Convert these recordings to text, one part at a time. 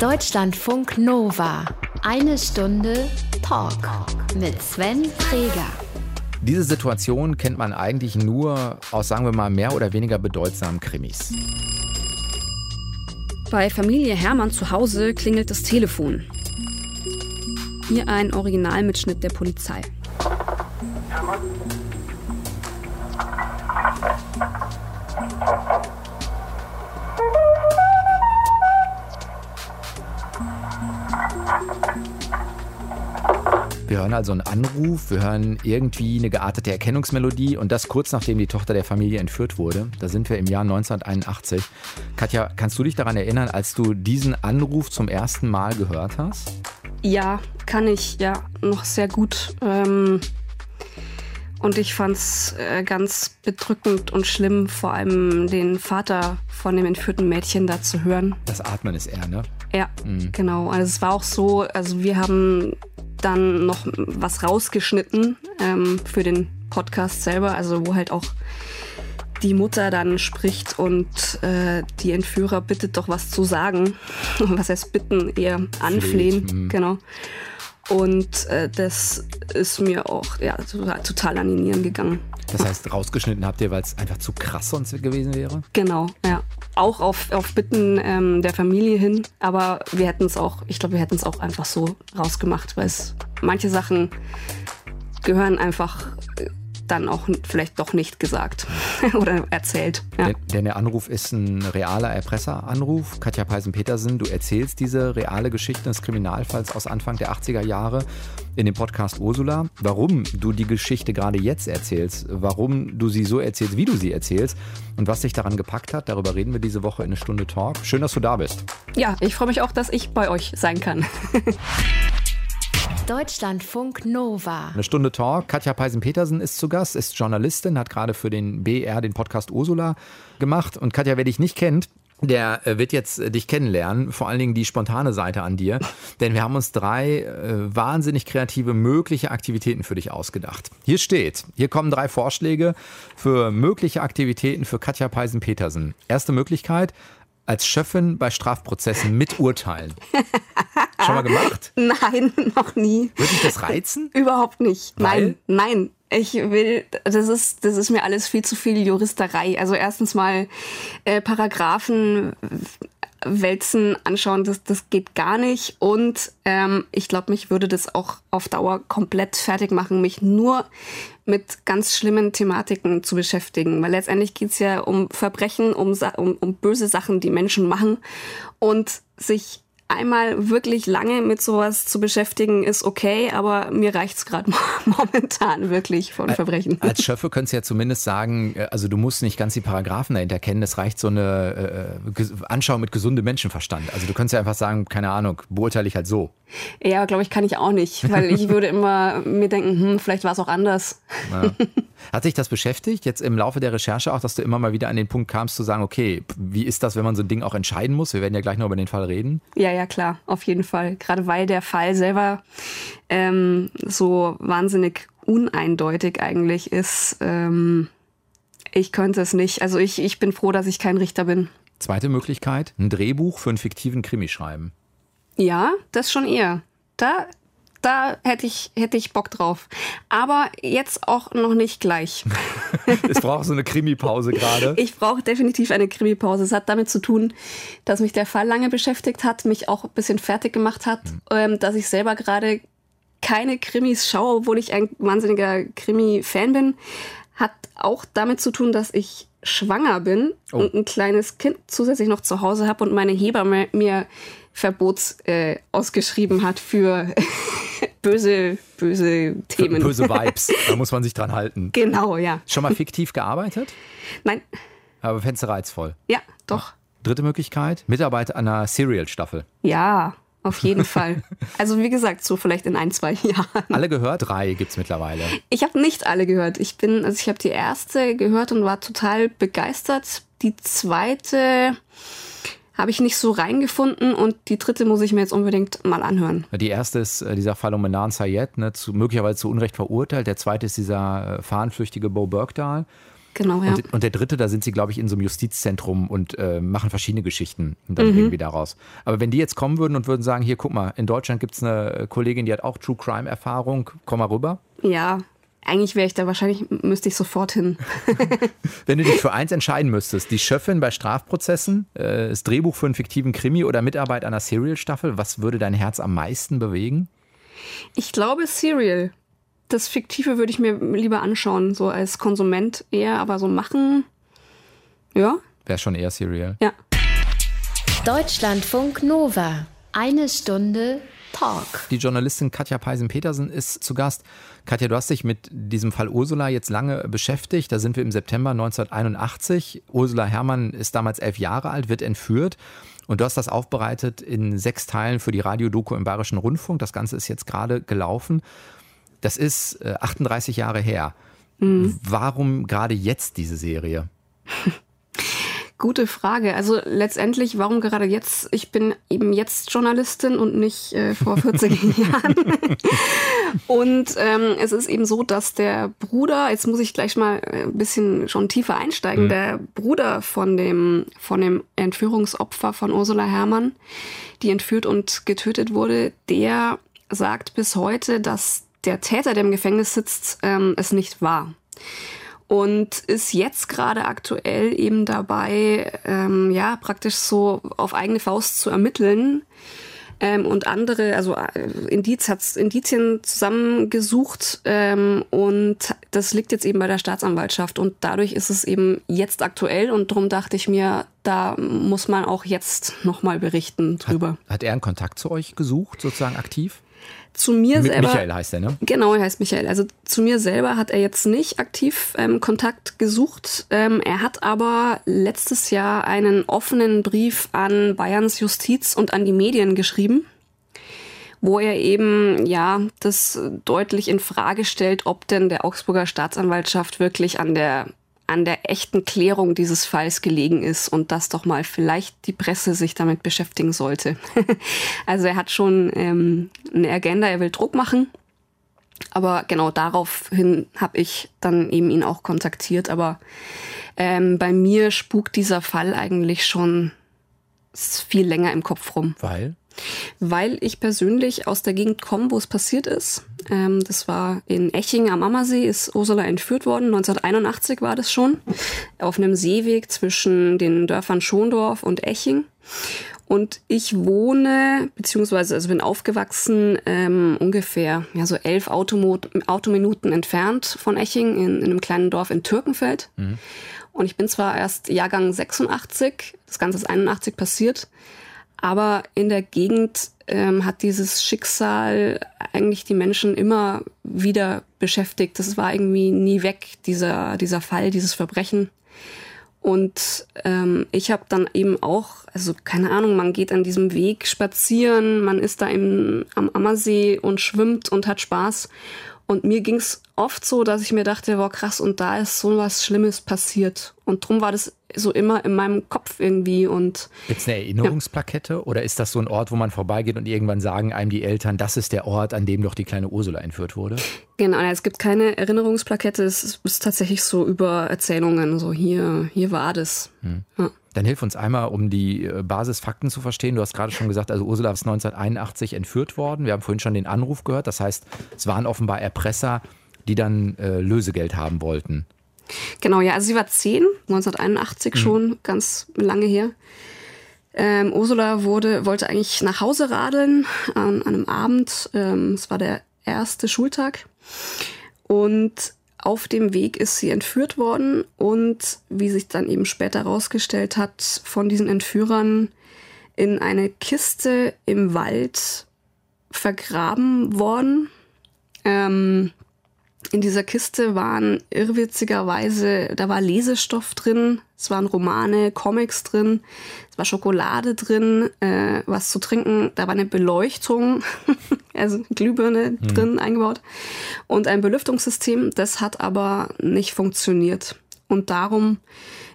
Deutschlandfunk Nova. Eine Stunde Talk mit Sven Freger. Diese Situation kennt man eigentlich nur aus, sagen wir mal, mehr oder weniger bedeutsamen Krimis. Bei Familie Hermann zu Hause klingelt das Telefon. Hier ein Originalmitschnitt der Polizei. Hermann? Wir hören also einen Anruf, wir hören irgendwie eine geartete Erkennungsmelodie und das kurz nachdem die Tochter der Familie entführt wurde. Da sind wir im Jahr 1981. Katja, kannst du dich daran erinnern, als du diesen Anruf zum ersten Mal gehört hast? Ja, kann ich ja noch sehr gut. Ähm und ich fand es äh, ganz bedrückend und schlimm, vor allem den Vater von dem entführten Mädchen da zu hören. Das Atmen ist er, ne? Ja, mhm. genau. Also es war auch so, also wir haben dann noch was rausgeschnitten ähm, für den Podcast selber, also wo halt auch die Mutter dann spricht und äh, die Entführer bittet doch was zu sagen. Was heißt bitten, eher anflehen. Mhm. Genau. Und äh, das ist mir auch ja, total, an die Nieren gegangen. Das heißt, rausgeschnitten habt ihr, weil es einfach zu krass sonst gewesen wäre? Genau, ja. Auch auf, auf Bitten ähm, der Familie hin. Aber wir hätten es auch, ich glaube, wir hätten es auch einfach so rausgemacht, weil es manche Sachen gehören einfach dann auch vielleicht doch nicht gesagt oder erzählt. Ja. Denn der Anruf ist ein realer Erpresseranruf. Katja Peisen-Petersen, du erzählst diese reale Geschichte des Kriminalfalls aus Anfang der 80er Jahre in dem Podcast Ursula. Warum du die Geschichte gerade jetzt erzählst, warum du sie so erzählst, wie du sie erzählst und was dich daran gepackt hat, darüber reden wir diese Woche in eine Stunde Talk. Schön, dass du da bist. Ja, ich freue mich auch, dass ich bei euch sein kann. Deutschlandfunk Nova. Eine Stunde Talk. Katja Peisen-Petersen ist zu Gast, ist Journalistin, hat gerade für den BR den Podcast Ursula gemacht. Und Katja, wer dich nicht kennt, der äh, wird jetzt äh, dich kennenlernen, vor allen Dingen die spontane Seite an dir, denn wir haben uns drei äh, wahnsinnig kreative mögliche Aktivitäten für dich ausgedacht. Hier steht, hier kommen drei Vorschläge für mögliche Aktivitäten für Katja Peisen-Petersen. Erste Möglichkeit, als Schöffin bei Strafprozessen miturteilen. Schon mal gemacht? Nein, noch nie. Würde dich das reizen? Überhaupt nicht. Weil? Nein, nein. Ich will, das ist, das ist mir alles viel zu viel Juristerei. Also erstens mal äh, Paragraphen wälzen, anschauen, das, das geht gar nicht. Und ähm, ich glaube, mich würde das auch auf Dauer komplett fertig machen, mich nur mit ganz schlimmen Thematiken zu beschäftigen. Weil letztendlich geht's ja um Verbrechen, um, um, um böse Sachen, die Menschen machen. Und sich einmal wirklich lange mit sowas zu beschäftigen, ist okay, aber mir reicht's gerade momentan wirklich von Verbrechen. Als Schöffe könntest du ja zumindest sagen, äh, also du musst nicht ganz die Paragraphen dahinter kennen, es reicht so eine äh, Anschauung mit gesundem Menschenverstand. Also du könntest ja einfach sagen, keine Ahnung, beurteile ich halt so. Ja, glaube ich, kann ich auch nicht, weil ich würde immer mir denken, hm, vielleicht war es auch anders. Ja. Hat sich das beschäftigt, jetzt im Laufe der Recherche auch, dass du immer mal wieder an den Punkt kamst zu sagen, okay, wie ist das, wenn man so ein Ding auch entscheiden muss? Wir werden ja gleich noch über den Fall reden. Ja, ja, klar, auf jeden Fall. Gerade weil der Fall selber ähm, so wahnsinnig uneindeutig eigentlich ist. Ähm, ich könnte es nicht. Also ich, ich bin froh, dass ich kein Richter bin. Zweite Möglichkeit, ein Drehbuch für einen fiktiven Krimi schreiben. Ja, das schon eher. Da, da hätte ich, hätte ich Bock drauf. Aber jetzt auch noch nicht gleich. es braucht so eine Krimi-Pause gerade. Ich brauche definitiv eine Krimi-Pause. Es hat damit zu tun, dass mich der Fall lange beschäftigt hat, mich auch ein bisschen fertig gemacht hat, mhm. ähm, dass ich selber gerade keine Krimis schaue, obwohl ich ein wahnsinniger Krimi-Fan bin. Hat auch damit zu tun, dass ich schwanger bin oh. und ein kleines Kind zusätzlich noch zu Hause habe und meine Hebamme mir Verbots äh, ausgeschrieben hat für böse, böse Themen. Böse Vibes, da muss man sich dran halten. Genau, ja. Schon mal fiktiv gearbeitet? Nein. Aber fändest du reizvoll? Ja, doch. Dritte Möglichkeit, Mitarbeit an einer Serial-Staffel. Ja, auf jeden Fall. Also wie gesagt, so vielleicht in ein, zwei Jahren. Alle gehört? Drei gibt es mittlerweile. Ich habe nicht alle gehört. Ich bin, also ich habe die erste gehört und war total begeistert. Die zweite habe ich nicht so reingefunden und die dritte muss ich mir jetzt unbedingt mal anhören. Die erste ist äh, dieser Fall um Menan Sayed, ne, zu, möglicherweise zu Unrecht verurteilt. Der zweite ist dieser äh, fahnenflüchtige Bo Bergdahl. genau, ja. Und, und, der dritte, da sind sie, glaube ich, in so einem Justizzentrum und äh, machen verschiedene Geschichten dann mhm. irgendwie daraus. Aber wenn die jetzt kommen würden und würden sagen, hier, guck mal, in Deutschland gibt es eine Kollegin, die hat auch True Crime-Erfahrung, komm mal rüber. Ja, eigentlich wäre ich da wahrscheinlich, müsste ich sofort hin. Wenn du dich für eins entscheiden müsstest, die Schöffin bei Strafprozessen, äh, das Drehbuch für einen fiktiven Krimi oder Mitarbeit an einer Serial-Staffel, was würde dein Herz am meisten bewegen? Ich glaube Serial. Das Fiktive würde ich mir lieber anschauen, so als Konsument eher, aber so machen, ja. Wäre schon eher Serial. Ja. Deutschlandfunk Nova. Eine Stunde Talk. Die Journalistin Katja Peisen-Petersen ist zu Gast. Katja, du hast dich mit diesem Fall Ursula jetzt lange beschäftigt. Da sind wir im September 1981. Ursula Herrmann ist damals elf Jahre alt, wird entführt. Und du hast das aufbereitet in sechs Teilen für die Radiodoku im Bayerischen Rundfunk. Das Ganze ist jetzt gerade gelaufen. Das ist 38 äh, Jahre her. Mhm. Warum gerade jetzt diese Serie? Gute Frage. Also letztendlich, warum gerade jetzt? Ich bin eben jetzt Journalistin und nicht äh, vor 40 Jahren. und ähm, es ist eben so, dass der Bruder, jetzt muss ich gleich mal ein bisschen schon tiefer einsteigen, mhm. der Bruder von dem, von dem Entführungsopfer von Ursula Herrmann, die entführt und getötet wurde, der sagt bis heute, dass der Täter, der im Gefängnis sitzt, ähm, es nicht war und ist jetzt gerade aktuell eben dabei, ähm, ja, praktisch so auf eigene Faust zu ermitteln ähm, und andere, also äh, Indiz, hat Indizien zusammengesucht ähm, und das liegt jetzt eben bei der Staatsanwaltschaft und dadurch ist es eben jetzt aktuell und darum dachte ich mir, da muss man auch jetzt nochmal berichten drüber. Hat, hat er einen Kontakt zu euch gesucht, sozusagen aktiv? Zu mir Mit selber. Michael heißt er, ne? Genau, er heißt Michael. Also zu mir selber hat er jetzt nicht aktiv ähm, Kontakt gesucht. Ähm, er hat aber letztes Jahr einen offenen Brief an Bayerns Justiz und an die Medien geschrieben, wo er eben ja das deutlich in Frage stellt, ob denn der Augsburger Staatsanwaltschaft wirklich an der an der echten Klärung dieses Falls gelegen ist und dass doch mal vielleicht die Presse sich damit beschäftigen sollte. also er hat schon ähm, eine Agenda, er will Druck machen. Aber genau daraufhin habe ich dann eben ihn auch kontaktiert. Aber ähm, bei mir spukt dieser Fall eigentlich schon viel länger im Kopf rum. Weil? Weil ich persönlich aus der Gegend komme, wo es passiert ist. Ähm, das war in Eching am Ammersee, ist Ursula entführt worden. 1981 war das schon. Auf einem Seeweg zwischen den Dörfern Schondorf und Eching. Und ich wohne, beziehungsweise also bin aufgewachsen, ähm, ungefähr ja, so elf Automo Autominuten entfernt von Eching in, in, einem kleinen Dorf in Türkenfeld. Mhm. Und ich bin zwar erst Jahrgang 86, das Ganze ist 81 passiert, aber in der Gegend ähm, hat dieses Schicksal eigentlich die Menschen immer wieder beschäftigt. Das war irgendwie nie weg, dieser, dieser Fall, dieses Verbrechen. Und ähm, ich habe dann eben auch, also keine Ahnung, man geht an diesem Weg spazieren, man ist da im, am Ammersee und schwimmt und hat Spaß. Und mir ging es oft so, dass ich mir dachte, boah krass, und da ist so was Schlimmes passiert. Und drum war das so immer in meinem Kopf irgendwie. Und Gibt es eine Erinnerungsplakette ja. oder ist das so ein Ort, wo man vorbeigeht und irgendwann sagen einem die Eltern, das ist der Ort, an dem doch die kleine Ursula entführt wurde? Genau, es gibt keine Erinnerungsplakette, es ist tatsächlich so über Erzählungen, so hier, hier war das. Hm. Ja. Dann hilf uns einmal, um die äh, Basisfakten zu verstehen. Du hast gerade schon gesagt, also Ursula ist 1981 entführt worden. Wir haben vorhin schon den Anruf gehört. Das heißt, es waren offenbar Erpresser, die dann äh, Lösegeld haben wollten. Genau, ja. Also sie war zehn, 1981 mhm. schon, ganz lange her. Ähm, Ursula wurde, wollte eigentlich nach Hause radeln an, an einem Abend. Ähm, es war der erste Schultag. Und auf dem Weg ist sie entführt worden und wie sich dann eben später herausgestellt hat, von diesen Entführern in eine Kiste im Wald vergraben worden. Ähm, in dieser Kiste waren irrwitzigerweise, da war Lesestoff drin, es waren Romane, Comics drin, es war Schokolade drin, äh, was zu trinken, da war eine Beleuchtung, also Glühbirne mhm. drin eingebaut und ein Belüftungssystem, das hat aber nicht funktioniert. Und darum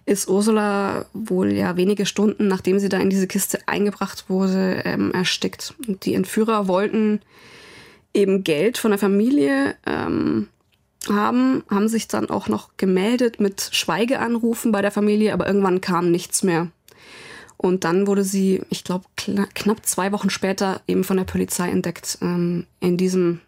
ist Ursula wohl ja wenige Stunden, nachdem sie da in diese Kiste eingebracht wurde, ähm, erstickt. Und die Entführer wollten eben Geld von der Familie, ähm, haben, haben sich dann auch noch gemeldet mit Schweigeanrufen bei der Familie, aber irgendwann kam nichts mehr. Und dann wurde sie, ich glaube, knapp zwei Wochen später eben von der Polizei entdeckt, ähm, in diesem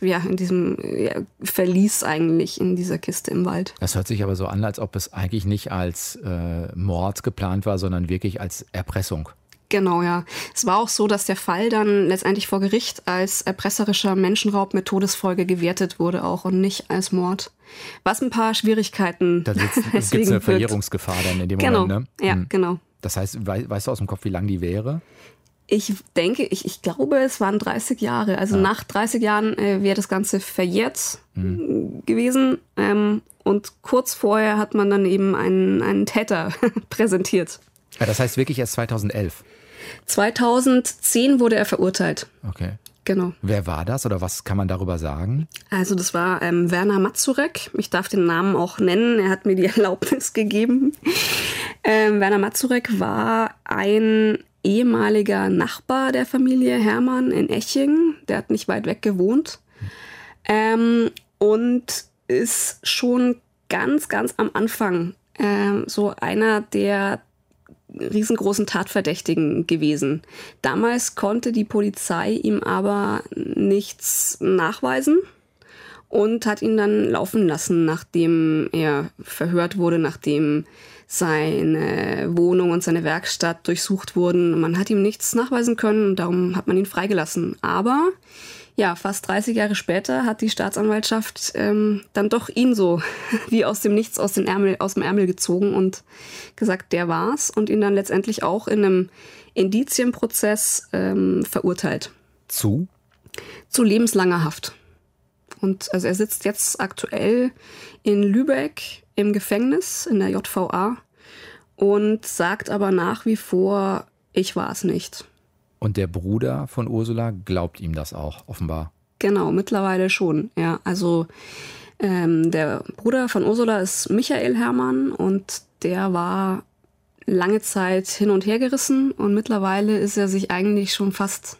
ja, in diesem ja, Verlies eigentlich in dieser Kiste im Wald. Das hört sich aber so an, als ob es eigentlich nicht als äh, Mord geplant war, sondern wirklich als Erpressung. Genau, ja. Es war auch so, dass der Fall dann letztendlich vor Gericht als erpresserischer Menschenraub mit Todesfolge gewertet wurde auch und nicht als Mord. Was ein paar Schwierigkeiten. Da gibt es eine Verjährungsgefahr dann in dem genau. Moment, ne? Ja, hm. genau. Das heißt, weißt du aus dem Kopf, wie lang die wäre? Ich denke, ich, ich glaube, es waren 30 Jahre. Also ja. nach 30 Jahren äh, wäre das Ganze verjährt mhm. gewesen. Ähm, und kurz vorher hat man dann eben einen, einen Täter präsentiert. Ja, das heißt wirklich erst 2011? 2010 wurde er verurteilt. Okay. Genau. Wer war das oder was kann man darüber sagen? Also das war ähm, Werner Mazurek. Ich darf den Namen auch nennen. Er hat mir die Erlaubnis gegeben. Ähm, Werner Mazurek war ein ehemaliger Nachbar der Familie Hermann in Eching. Der hat nicht weit weg gewohnt. Ähm, und ist schon ganz, ganz am Anfang ähm, so einer der riesengroßen Tatverdächtigen gewesen. Damals konnte die Polizei ihm aber nichts nachweisen und hat ihn dann laufen lassen, nachdem er verhört wurde, nachdem seine Wohnung und seine Werkstatt durchsucht wurden. Man hat ihm nichts nachweisen können und darum hat man ihn freigelassen. Aber ja, fast 30 Jahre später hat die Staatsanwaltschaft ähm, dann doch ihn so wie aus dem Nichts aus, den Ärmel, aus dem Ärmel gezogen und gesagt, der war's und ihn dann letztendlich auch in einem Indizienprozess ähm, verurteilt. Zu? Zu lebenslanger Haft. Und also er sitzt jetzt aktuell in Lübeck im Gefängnis in der JVA und sagt aber nach wie vor, ich war es nicht. Und der Bruder von Ursula glaubt ihm das auch, offenbar. Genau, mittlerweile schon. Ja, also ähm, der Bruder von Ursula ist Michael Hermann und der war lange Zeit hin und her gerissen und mittlerweile ist er sich eigentlich schon fast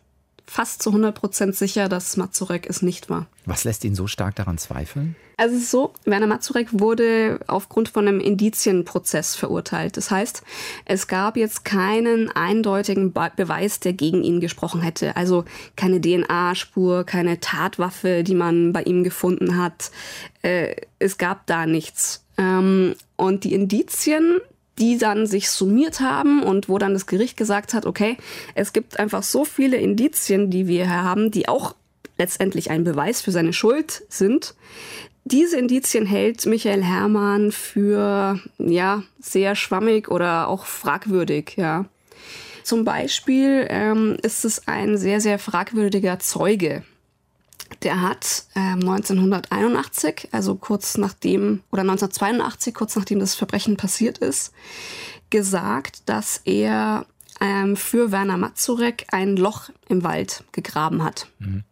fast zu 100 Prozent sicher, dass Mazurek es nicht war. Was lässt ihn so stark daran zweifeln? Also es ist so, Werner Mazurek wurde aufgrund von einem Indizienprozess verurteilt. Das heißt, es gab jetzt keinen eindeutigen Beweis, der gegen ihn gesprochen hätte. Also keine DNA-Spur, keine Tatwaffe, die man bei ihm gefunden hat. Äh, es gab da nichts. Ähm, und die Indizien, die dann sich summiert haben und wo dann das Gericht gesagt hat, okay, es gibt einfach so viele Indizien, die wir hier haben, die auch letztendlich ein Beweis für seine Schuld sind. Diese Indizien hält Michael Hermann für ja sehr schwammig oder auch fragwürdig, ja. Zum Beispiel ähm, ist es ein sehr, sehr fragwürdiger Zeuge, der hat äh, 1981, also kurz nachdem, oder 1982, kurz nachdem das Verbrechen passiert ist, gesagt, dass er ähm, für Werner Mazurek ein Loch im Wald gegraben hat. Mhm.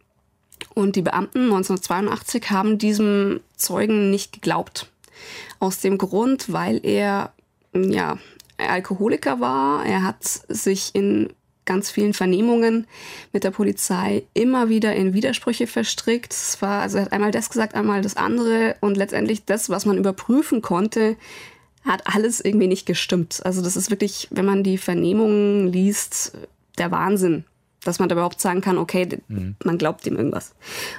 Und die Beamten 1982 haben diesem Zeugen nicht geglaubt. Aus dem Grund, weil er ja Alkoholiker war. Er hat sich in ganz vielen Vernehmungen mit der Polizei immer wieder in Widersprüche verstrickt. Es war, also er hat einmal das gesagt, einmal das andere und letztendlich das, was man überprüfen konnte, hat alles irgendwie nicht gestimmt. Also das ist wirklich, wenn man die Vernehmungen liest, der Wahnsinn, dass man da überhaupt sagen kann, okay, mhm. man glaubt ihm irgendwas.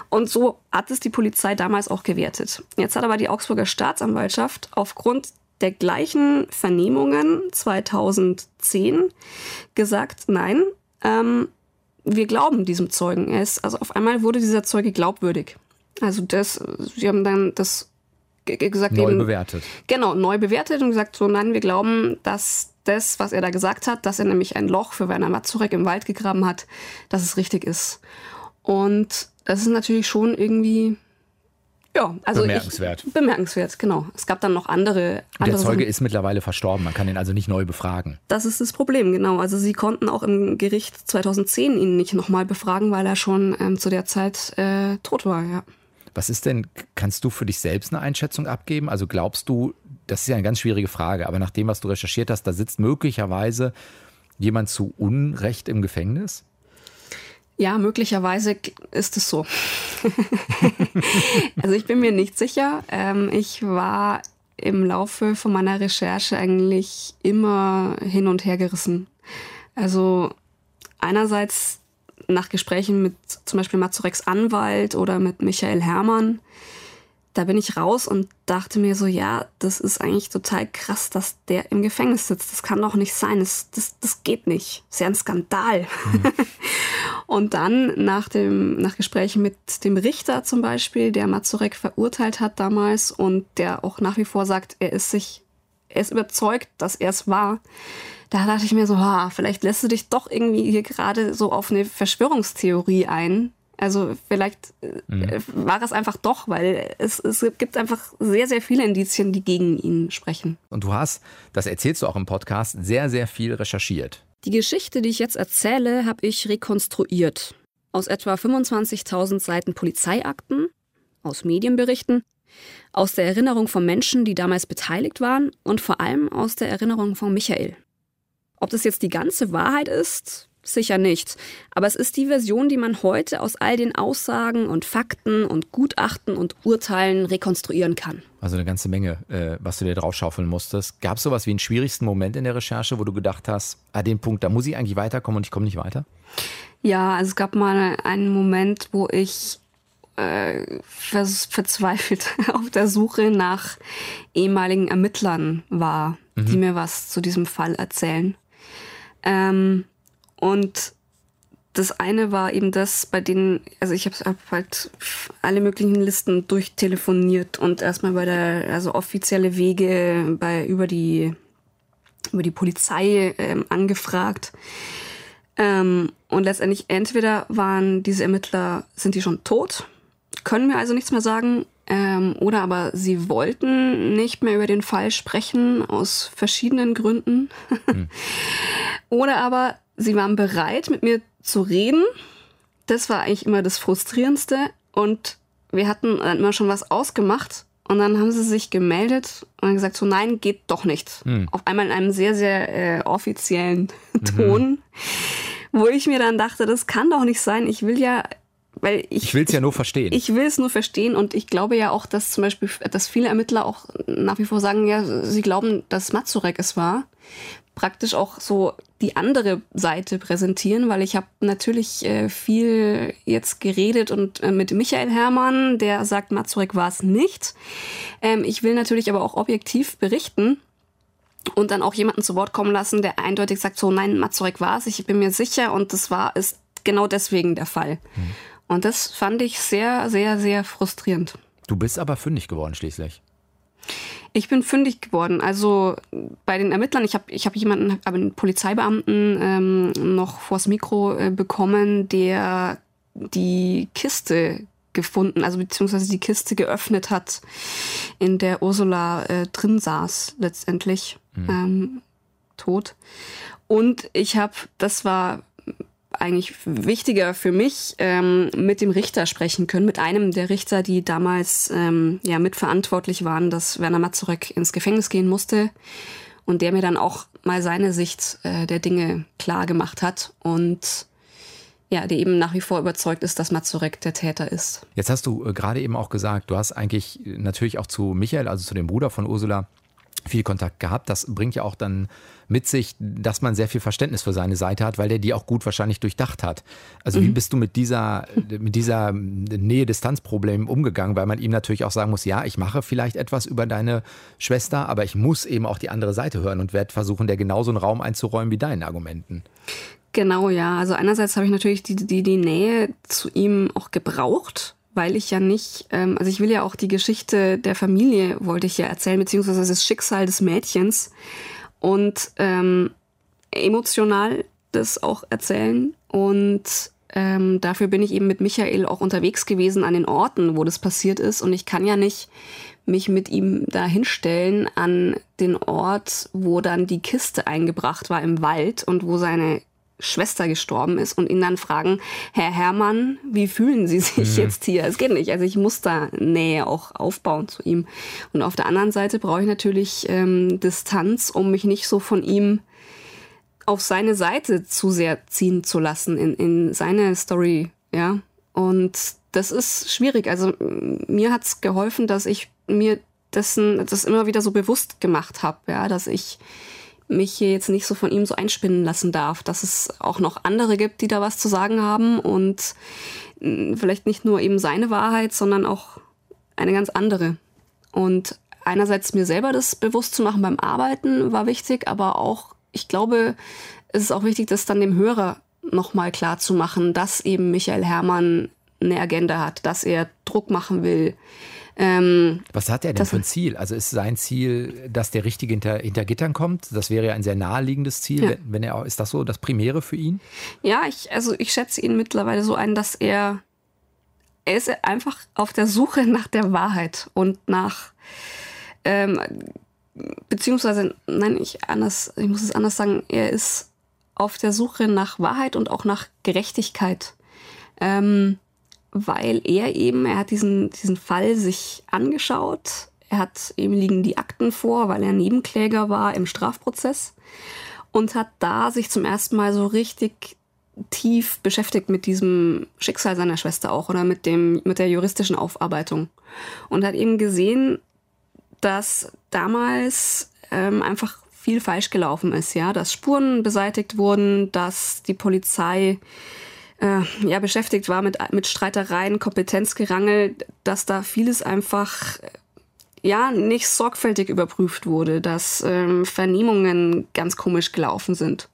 Und so hat es die Polizei damals auch gewertet. Jetzt hat aber die Augsburger Staatsanwaltschaft aufgrund der gleichen Vernehmungen 2010 gesagt, nein, ähm, wir glauben diesem Zeugen. Er ist, also auf einmal wurde dieser Zeuge glaubwürdig. Also das, sie haben dann das gesagt neu eben, bewertet. Genau, neu bewertet und gesagt, so nein, wir glauben, dass das, was er da gesagt hat, dass er nämlich ein Loch für Werner Mazurek im Wald gegraben hat, dass es richtig ist. Und das ist natürlich schon irgendwie ja, also bemerkenswert. Ich, bemerkenswert, genau. Es gab dann noch andere. andere der Zeuge Sachen. ist mittlerweile verstorben, man kann ihn also nicht neu befragen. Das ist das Problem, genau. Also sie konnten auch im Gericht 2010 ihn nicht nochmal befragen, weil er schon ähm, zu der Zeit äh, tot war, ja. Was ist denn, kannst du für dich selbst eine Einschätzung abgeben? Also glaubst du, das ist ja eine ganz schwierige Frage, aber nach dem, was du recherchiert hast, da sitzt möglicherweise jemand zu Unrecht im Gefängnis? Ja, möglicherweise ist es so. also ich bin mir nicht sicher. Ähm, ich war im Laufe von meiner Recherche eigentlich immer hin und her gerissen. Also einerseits nach Gesprächen mit zum Beispiel Mazureks Anwalt oder mit Michael Herrmann da bin ich raus und dachte mir so, ja, das ist eigentlich total krass, dass der im Gefängnis sitzt. Das kann doch nicht sein. Das, das, das geht nicht. Das ist ja ein Skandal. Mhm. und dann nach dem, nach Gesprächen mit dem Richter zum Beispiel, der Mazurek verurteilt hat damals und der auch nach wie vor sagt, er ist sich, er ist überzeugt, dass er es war. Da dachte ich mir so, ha, vielleicht lässt du dich doch irgendwie hier gerade so auf eine Verschwörungstheorie ein, also vielleicht äh, mhm. war es einfach doch, weil es, es gibt einfach sehr, sehr viele Indizien, die gegen ihn sprechen. Und du hast, das erzählst du auch im Podcast, sehr, sehr viel recherchiert. Die Geschichte, die ich jetzt erzähle, habe ich rekonstruiert. Aus etwa 25.000 Seiten Polizeiakten, aus Medienberichten, aus der Erinnerung von Menschen, die damals beteiligt waren und vor allem aus der Erinnerung von Michael. Ob das jetzt die ganze Wahrheit ist, Sicher nicht. Aber es ist die Version, die man heute aus all den Aussagen und Fakten und Gutachten und Urteilen rekonstruieren kann. Also eine ganze Menge, äh, was du dir draufschaufeln musstest. Gab es sowas wie einen schwierigsten Moment in der Recherche, wo du gedacht hast, an dem Punkt, da muss ich eigentlich weiterkommen und ich komme nicht weiter? Ja, also es gab mal einen Moment, wo ich äh, verzweifelt auf der Suche nach ehemaligen Ermittlern war, mhm. die mir was zu diesem Fall erzählen. Ähm, und das eine war eben das, bei denen, also ich habe halt alle möglichen Listen durchtelefoniert und erstmal bei der, also offizielle Wege bei über die über die Polizei ähm, angefragt. Ähm, und letztendlich entweder waren diese Ermittler, sind die schon tot, können mir also nichts mehr sagen, ähm, oder aber sie wollten nicht mehr über den Fall sprechen aus verschiedenen Gründen. Hm. oder aber sie waren bereit, mit mir zu reden. Das war eigentlich immer das Frustrierendste. Und wir hatten immer schon was ausgemacht. Und dann haben sie sich gemeldet und gesagt, so nein, geht doch nicht. Hm. Auf einmal in einem sehr, sehr äh, offiziellen Ton, mhm. wo ich mir dann dachte, das kann doch nicht sein. Ich will ja, weil ich. Ich will es ja nur verstehen. Ich will es nur verstehen und ich glaube ja auch, dass zum Beispiel, dass viele Ermittler auch nach wie vor sagen, ja, sie glauben, dass Mazurek es war praktisch auch so die andere Seite präsentieren, weil ich habe natürlich äh, viel jetzt geredet und äh, mit Michael Herrmann, der sagt, Mazurek war es nicht. Ähm, ich will natürlich aber auch objektiv berichten und dann auch jemanden zu Wort kommen lassen, der eindeutig sagt, so nein, Mazurek war es, ich bin mir sicher und das war ist genau deswegen der Fall. Mhm. Und das fand ich sehr, sehr, sehr frustrierend. Du bist aber fündig geworden schließlich. Ich bin fündig geworden. Also bei den Ermittlern, ich habe ich hab jemanden, aber einen Polizeibeamten ähm, noch vors Mikro äh, bekommen, der die Kiste gefunden, also beziehungsweise die Kiste geöffnet hat, in der Ursula äh, drin saß, letztendlich mhm. ähm, tot. Und ich habe, das war eigentlich wichtiger für mich, ähm, mit dem Richter sprechen können, mit einem der Richter, die damals ähm, ja mitverantwortlich waren, dass Werner Mazurek ins Gefängnis gehen musste und der mir dann auch mal seine Sicht äh, der Dinge klar gemacht hat und ja, der eben nach wie vor überzeugt ist, dass Mazurek der Täter ist. Jetzt hast du äh, gerade eben auch gesagt, du hast eigentlich natürlich auch zu Michael, also zu dem Bruder von Ursula, viel Kontakt gehabt. Das bringt ja auch dann mit sich, dass man sehr viel Verständnis für seine Seite hat, weil der die auch gut wahrscheinlich durchdacht hat. Also mhm. wie bist du mit dieser, mit dieser Nähe-Distanz-Problem umgegangen? Weil man ihm natürlich auch sagen muss, ja, ich mache vielleicht etwas über deine Schwester, aber ich muss eben auch die andere Seite hören und werde versuchen, der genauso einen Raum einzuräumen wie deinen Argumenten. Genau, ja. Also einerseits habe ich natürlich die, die, die Nähe zu ihm auch gebraucht, weil ich ja nicht, ähm, also ich will ja auch die Geschichte der Familie, wollte ich ja erzählen, beziehungsweise das Schicksal des Mädchens und ähm, emotional das auch erzählen. Und ähm, dafür bin ich eben mit Michael auch unterwegs gewesen an den Orten, wo das passiert ist. Und ich kann ja nicht mich mit ihm da hinstellen an den Ort, wo dann die Kiste eingebracht war im Wald und wo seine Schwester gestorben ist und ihn dann fragen, Herr Herrmann, wie fühlen Sie sich mhm. jetzt hier? Es geht nicht. Also ich muss da Nähe auch aufbauen zu ihm. Und auf der anderen Seite brauche ich natürlich ähm, Distanz, um mich nicht so von ihm auf seine Seite zu sehr ziehen zu lassen, in, in seine Story, ja. Und das ist schwierig. Also mir hat's geholfen, dass ich mir dessen das immer wieder so bewusst gemacht habe, ja, dass ich mich hier jetzt nicht so von ihm so einspinnen lassen darf, dass es auch noch andere gibt, die da was zu sagen haben und mm, vielleicht nicht nur eben seine Wahrheit, sondern auch eine ganz andere. Und einerseits mir selber das bewusst zu machen beim Arbeiten war wichtig, aber auch, ich glaube, es ist auch wichtig, das dann dem Hörer nochmal klar zu machen, dass eben Michael Herrmann eine Agenda hat, dass er Druck machen will, ähm, Was hat er denn für ein Ziel? Also ist sein Ziel, dass der Richtige hinter, hinter Gittern kommt? Das wäre ja ein sehr naheliegendes Ziel. Ja. Wenn, wenn er, ist das so das Primäre für ihn? Ja, ich, also ich schätze ihn mittlerweile so ein, dass er, er ist einfach auf der Suche nach der Wahrheit und nach, ähm, beziehungsweise, nein, ich, anders, ich muss es anders sagen, er ist auf der Suche nach Wahrheit und auch nach Gerechtigkeit. Ähm, weil er eben, er hat diesen, diesen Fall sich angeschaut. Er hat eben liegen die Akten vor, weil er Nebenkläger war im Strafprozess und hat da sich zum ersten Mal so richtig tief beschäftigt mit diesem Schicksal seiner Schwester auch oder mit dem, mit der juristischen Aufarbeitung und hat eben gesehen, dass damals ähm, einfach viel falsch gelaufen ist, ja, dass Spuren beseitigt wurden, dass die Polizei äh, ja, beschäftigt war mit, mit Streitereien, Kompetenzgerangel, dass da vieles einfach ja nicht sorgfältig überprüft wurde, dass ähm, Vernehmungen ganz komisch gelaufen sind.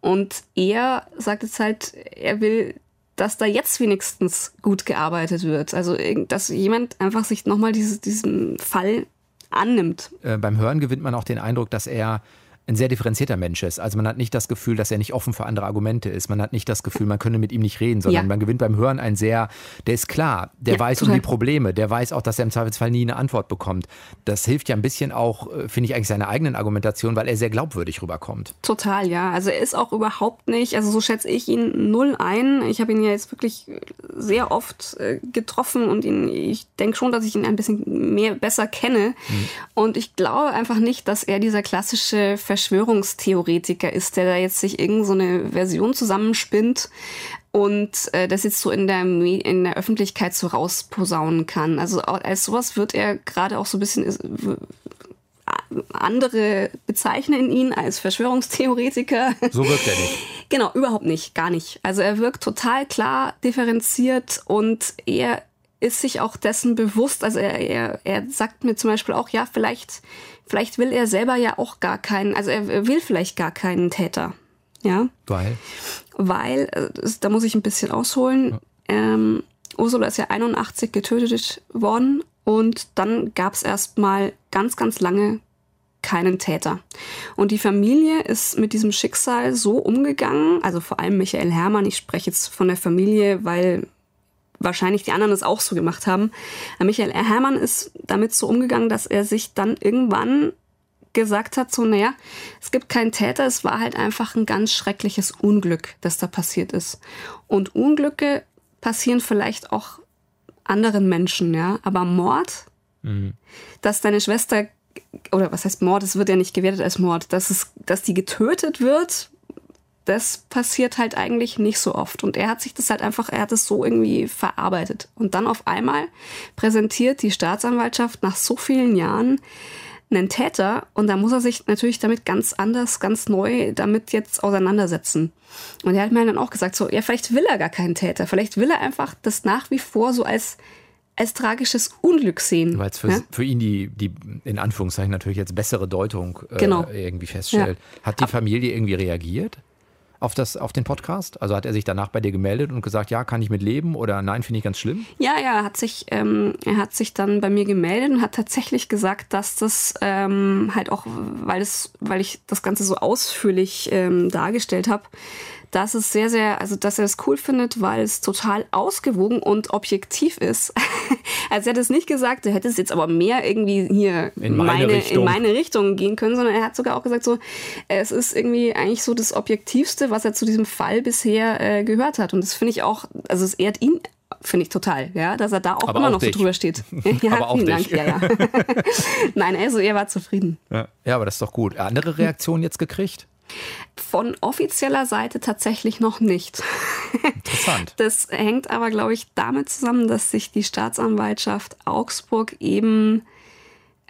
Und er sagt jetzt halt, er will, dass da jetzt wenigstens gut gearbeitet wird. Also, dass jemand einfach sich nochmal diese, diesen Fall annimmt. Äh, beim Hören gewinnt man auch den Eindruck, dass er ein sehr differenzierter Mensch ist. Also man hat nicht das Gefühl, dass er nicht offen für andere Argumente ist. Man hat nicht das Gefühl, man könne mit ihm nicht reden, sondern ja. man gewinnt beim Hören ein sehr, der ist klar, der ja, weiß total. um die Probleme, der weiß auch, dass er im Zweifelsfall nie eine Antwort bekommt. Das hilft ja ein bisschen auch, äh, finde ich, eigentlich seiner eigenen Argumentation, weil er sehr glaubwürdig rüberkommt. Total, ja. Also er ist auch überhaupt nicht, also so schätze ich ihn null ein. Ich habe ihn ja jetzt wirklich sehr oft äh, getroffen und ihn, ich denke schon, dass ich ihn ein bisschen mehr besser kenne. Mhm. Und ich glaube einfach nicht, dass er dieser klassische Verschwörungstheoretiker ist, der da jetzt sich irgend so eine Version zusammenspinnt und äh, das jetzt so in der, in der Öffentlichkeit so rausposaunen kann. Also als sowas wird er gerade auch so ein bisschen andere bezeichnen ihn als Verschwörungstheoretiker. So wirkt er nicht. Genau, überhaupt nicht, gar nicht. Also er wirkt total klar, differenziert und er ist sich auch dessen bewusst. Also er, er, er sagt mir zum Beispiel auch, ja, vielleicht vielleicht will er selber ja auch gar keinen, also er will vielleicht gar keinen Täter. Ja. Weil? Weil, äh, da muss ich ein bisschen ausholen. Ja. Ähm, Ursula ist ja 81 getötet worden und dann gab es erstmal ganz, ganz lange keinen Täter. Und die Familie ist mit diesem Schicksal so umgegangen, also vor allem Michael Herrmann, ich spreche jetzt von der Familie, weil wahrscheinlich die anderen es auch so gemacht haben. Michael Herrmann ist damit so umgegangen, dass er sich dann irgendwann gesagt hat, so, naja, es gibt keinen Täter, es war halt einfach ein ganz schreckliches Unglück, das da passiert ist. Und Unglücke passieren vielleicht auch anderen Menschen, ja, aber Mord, mhm. dass deine Schwester, oder was heißt Mord, es wird ja nicht gewertet als Mord, dass es, dass die getötet wird, das passiert halt eigentlich nicht so oft. Und er hat sich das halt einfach, er hat es so irgendwie verarbeitet. Und dann auf einmal präsentiert die Staatsanwaltschaft nach so vielen Jahren einen Täter und da muss er sich natürlich damit ganz anders, ganz neu damit jetzt auseinandersetzen. Und er hat mir dann auch gesagt, so, ja, vielleicht will er gar keinen Täter, vielleicht will er einfach das nach wie vor so als als tragisches Unglück sehen. Weil es für, ja? für ihn die, die, in Anführungszeichen natürlich jetzt bessere Deutung äh, genau. irgendwie feststellt. Ja. Hat die Familie irgendwie reagiert? Auf, das, auf den Podcast? Also hat er sich danach bei dir gemeldet und gesagt, ja, kann ich mit leben oder nein, finde ich ganz schlimm? Ja, ja, er hat sich, ähm, er hat sich dann bei mir gemeldet und hat tatsächlich gesagt, dass das ähm, halt auch, weil, es, weil ich das Ganze so ausführlich ähm, dargestellt habe, dass es sehr, sehr, also dass er es cool findet, weil es total ausgewogen und objektiv ist. also er hat es nicht gesagt, er hätte es jetzt aber mehr irgendwie hier in meine, meine in meine Richtung gehen können, sondern er hat sogar auch gesagt, so, es ist irgendwie eigentlich so das Objektivste, was er zu diesem Fall bisher äh, gehört hat. Und das finde ich auch, also es ehrt ihn finde ich total, ja, dass er da auch aber immer auch noch dich. so drüber steht. Ja, aber auch vielen dich. Dank. Ja, ja. Nein, also er war zufrieden. Ja. ja, aber das ist doch gut. Andere Reaktionen jetzt gekriegt? Von offizieller Seite tatsächlich noch nicht. Interessant. Das hängt aber, glaube ich, damit zusammen, dass sich die Staatsanwaltschaft Augsburg eben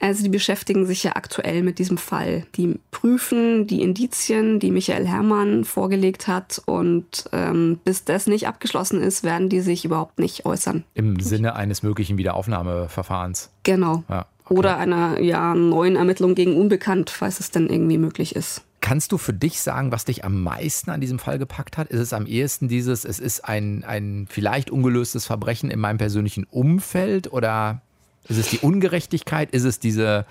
also die beschäftigen sich ja aktuell mit diesem Fall. Die prüfen die Indizien, die Michael Herrmann vorgelegt hat. Und ähm, bis das nicht abgeschlossen ist, werden die sich überhaupt nicht äußern. Im Sinne eines möglichen Wiederaufnahmeverfahrens. Genau. Ja, okay. Oder einer ja, neuen Ermittlung gegen Unbekannt, falls es denn irgendwie möglich ist. Kannst du für dich sagen, was dich am meisten an diesem Fall gepackt hat? Ist es am ehesten dieses, es ist ein, ein vielleicht ungelöstes Verbrechen in meinem persönlichen Umfeld oder ist es die Ungerechtigkeit? Ist es diese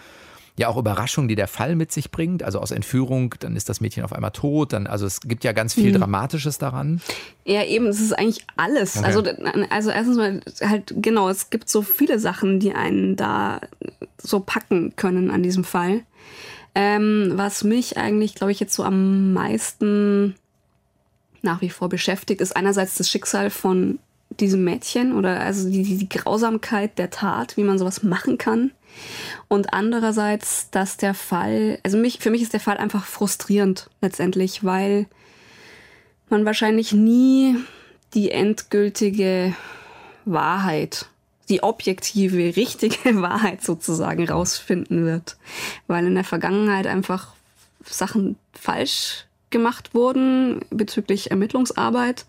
ja auch Überraschung, die der Fall mit sich bringt? Also aus Entführung, dann ist das Mädchen auf einmal tot. Dann, also es gibt ja ganz viel mhm. Dramatisches daran. Ja, eben, es ist eigentlich alles. Okay. Also, also erstens mal halt, genau, es gibt so viele Sachen, die einen da so packen können an diesem Fall. Ähm, was mich eigentlich, glaube ich, jetzt so am meisten nach wie vor beschäftigt, ist einerseits das Schicksal von diesem Mädchen oder also die, die Grausamkeit der Tat, wie man sowas machen kann. Und andererseits, dass der Fall, also mich, für mich ist der Fall einfach frustrierend letztendlich, weil man wahrscheinlich nie die endgültige Wahrheit, die objektive, richtige Wahrheit sozusagen rausfinden wird. Weil in der Vergangenheit einfach Sachen falsch gemacht wurden bezüglich Ermittlungsarbeit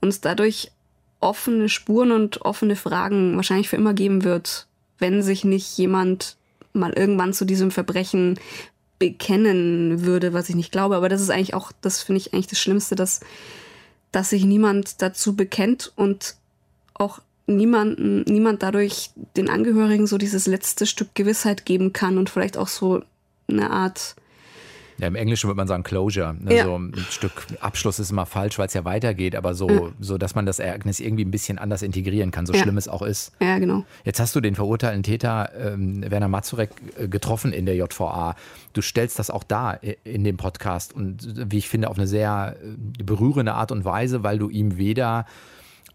und dadurch offene Spuren und offene Fragen wahrscheinlich für immer geben wird, wenn sich nicht jemand mal irgendwann zu diesem Verbrechen bekennen würde, was ich nicht glaube. Aber das ist eigentlich auch, das finde ich eigentlich das Schlimmste, dass, dass sich niemand dazu bekennt und auch niemanden, niemand dadurch den Angehörigen so dieses letzte Stück Gewissheit geben kann und vielleicht auch so eine Art ja, im Englischen würde man sagen Closure. Ne? Ja. So ein Stück Abschluss ist immer falsch, weil es ja weitergeht, aber so, ja. so, dass man das Ereignis irgendwie ein bisschen anders integrieren kann, so ja. schlimm es auch ist. Ja, genau. Jetzt hast du den verurteilten Täter ähm, Werner Mazurek äh, getroffen in der JVA. Du stellst das auch da in dem Podcast und wie ich finde, auf eine sehr äh, berührende Art und Weise, weil du ihm weder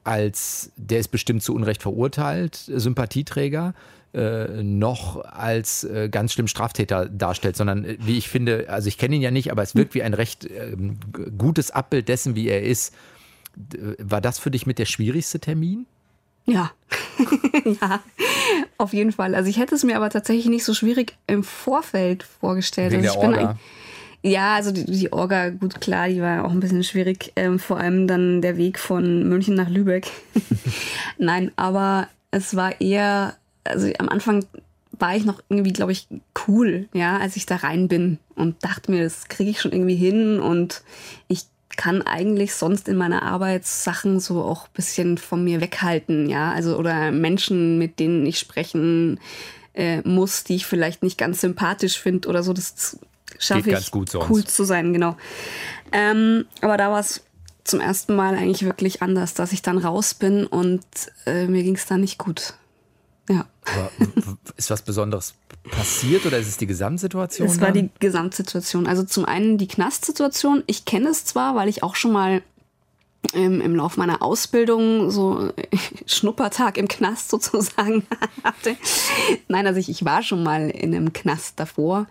als der ist bestimmt zu Unrecht verurteilt, Sympathieträger, äh, noch als äh, ganz schlimm Straftäter darstellt, sondern äh, wie ich finde, also ich kenne ihn ja nicht, aber es wirkt wie ein recht äh, gutes Abbild dessen, wie er ist. War das für dich mit der schwierigste Termin? Ja, ja, auf jeden Fall. Also ich hätte es mir aber tatsächlich nicht so schwierig im Vorfeld vorgestellt. Wegen also der Orga. Ja, also die, die, Orga, gut klar, die war auch ein bisschen schwierig. Ähm, vor allem dann der Weg von München nach Lübeck. Nein, aber es war eher also am Anfang war ich noch irgendwie, glaube ich, cool, ja, als ich da rein bin und dachte mir, das kriege ich schon irgendwie hin und ich kann eigentlich sonst in meiner Arbeit Sachen so auch ein bisschen von mir weghalten, ja, also oder Menschen, mit denen ich sprechen äh, muss, die ich vielleicht nicht ganz sympathisch finde oder so, das schaffe ich cool sonst. zu sein, genau. Ähm, aber da war es zum ersten Mal eigentlich wirklich anders, dass ich dann raus bin und äh, mir ging es dann nicht gut. Ja. Aber ist was Besonderes passiert oder ist es die Gesamtsituation? Es war die Gesamtsituation. Also zum einen die Knastsituation. Ich kenne es zwar, weil ich auch schon mal im, im Lauf meiner Ausbildung so Schnuppertag im Knast sozusagen hatte. Nein, also ich, ich war schon mal in einem Knast davor.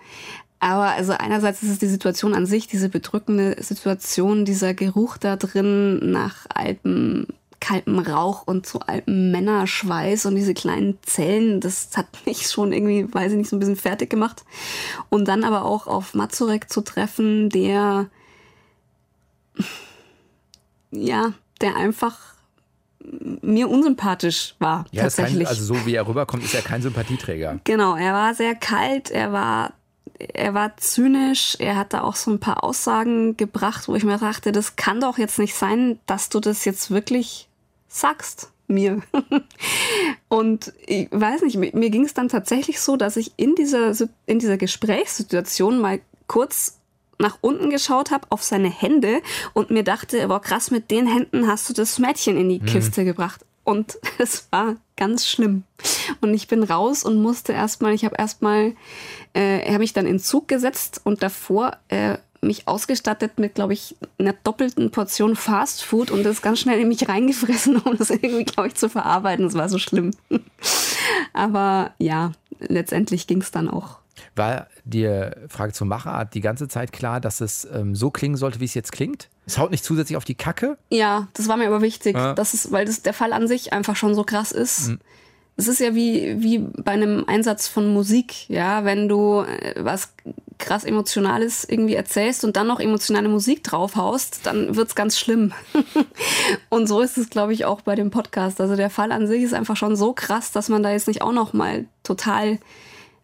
Aber also einerseits ist es die Situation an sich, diese bedrückende Situation, dieser Geruch da drin nach altem kaltem Rauch und so altem Männerschweiß und diese kleinen Zellen, das hat mich schon irgendwie, weiß ich nicht, so ein bisschen fertig gemacht. Und dann aber auch auf Mazurek zu treffen, der, ja, der einfach mir unsympathisch war. Ja, tatsächlich. Kein, also so wie er rüberkommt, ist er kein Sympathieträger. Genau, er war sehr kalt, er war er war zynisch, er hat da auch so ein paar Aussagen gebracht, wo ich mir dachte, das kann doch jetzt nicht sein, dass du das jetzt wirklich sagst mir. und ich weiß nicht, mir, ging es dann tatsächlich so, dass ich in dieser, in dieser Gesprächssituation mal kurz nach unten geschaut habe auf seine Hände und mir dachte, boah krass, mit den Händen hast du das Mädchen in die mhm. Kiste gebracht. Und es war ganz schlimm. Und ich bin raus und musste erstmal, ich habe erstmal, äh, er habe mich dann in Zug gesetzt und davor äh, mich ausgestattet mit, glaube ich, einer doppelten Portion Fast Food und das ganz schnell in mich reingefressen, um das irgendwie, glaube ich, zu verarbeiten. Das war so schlimm. Aber ja, letztendlich ging es dann auch. War dir, Frage zur Machart, die ganze Zeit klar, dass es ähm, so klingen sollte, wie es jetzt klingt? Es haut nicht zusätzlich auf die Kacke? Ja, das war mir aber wichtig, ja. dass es, weil das der Fall an sich einfach schon so krass ist. Mhm. Es ist ja wie, wie bei einem Einsatz von Musik, ja, wenn du äh, was krass Emotionales irgendwie erzählst und dann noch emotionale Musik draufhaust, dann wird's ganz schlimm. und so ist es, glaube ich, auch bei dem Podcast. Also der Fall an sich ist einfach schon so krass, dass man da jetzt nicht auch noch mal total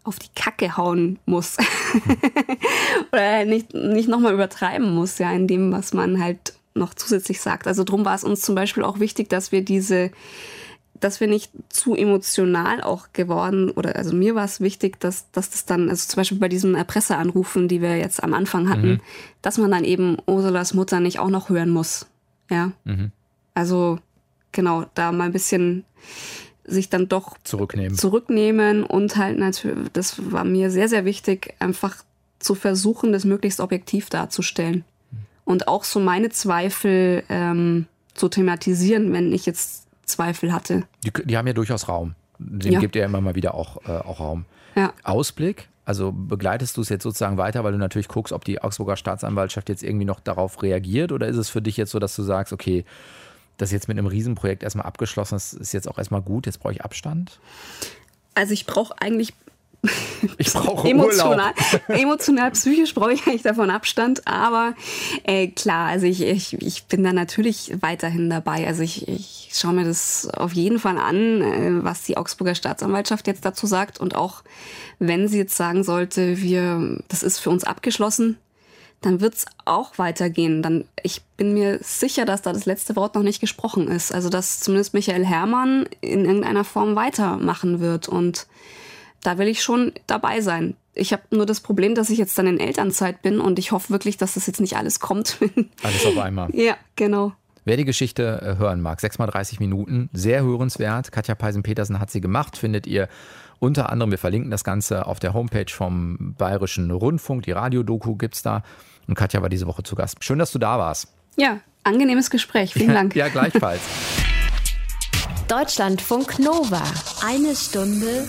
auf die Kacke hauen muss. Oder nicht, nicht nochmal übertreiben muss, ja, in dem, was man halt noch zusätzlich sagt. Also drum war es uns zum Beispiel auch wichtig, dass wir diese dass wir nicht zu emotional auch geworden oder also mir war es wichtig, dass, dass das dann, also zum Beispiel bei diesen Erpresseranrufen, die wir jetzt am Anfang hatten, mhm. dass man dann eben Ursulas Mutter nicht auch noch hören muss. Ja. Mhm. Also genau, da mal ein bisschen sich dann doch zurücknehmen. zurücknehmen und halt natürlich, das war mir sehr, sehr wichtig, einfach zu versuchen, das möglichst objektiv darzustellen. Mhm. Und auch so meine Zweifel ähm, zu thematisieren, wenn ich jetzt Zweifel hatte. Die, die haben ja durchaus Raum. Dem ja. gibt er immer mal wieder auch, äh, auch Raum. Ja. Ausblick, also begleitest du es jetzt sozusagen weiter, weil du natürlich guckst, ob die Augsburger Staatsanwaltschaft jetzt irgendwie noch darauf reagiert oder ist es für dich jetzt so, dass du sagst, okay, das ist jetzt mit einem Riesenprojekt erstmal abgeschlossen, das ist jetzt auch erstmal gut, jetzt brauche ich Abstand? Also ich brauche eigentlich ich brauche emotional, emotional, psychisch brauche ich eigentlich davon Abstand, aber äh, klar, also ich, ich, ich bin da natürlich weiterhin dabei. Also ich, ich schaue mir das auf jeden Fall an, äh, was die Augsburger Staatsanwaltschaft jetzt dazu sagt und auch wenn sie jetzt sagen sollte, wir, das ist für uns abgeschlossen, dann wird's auch weitergehen. Dann, ich bin mir sicher, dass da das letzte Wort noch nicht gesprochen ist. Also dass zumindest Michael Herrmann in irgendeiner Form weitermachen wird und da will ich schon dabei sein. Ich habe nur das Problem, dass ich jetzt dann in Elternzeit bin und ich hoffe wirklich, dass das jetzt nicht alles kommt. alles auf einmal. Ja, genau. Wer die Geschichte äh, hören mag, 6 mal 30 Minuten, sehr hörenswert. Katja Peisen-Petersen hat sie gemacht, findet ihr unter anderem, wir verlinken das Ganze auf der Homepage vom Bayerischen Rundfunk, die Radiodoku gibt es da. Und Katja war diese Woche zu Gast. Schön, dass du da warst. Ja, angenehmes Gespräch. Vielen Dank. ja, gleichfalls. Deutschlandfunk Nova. Eine Stunde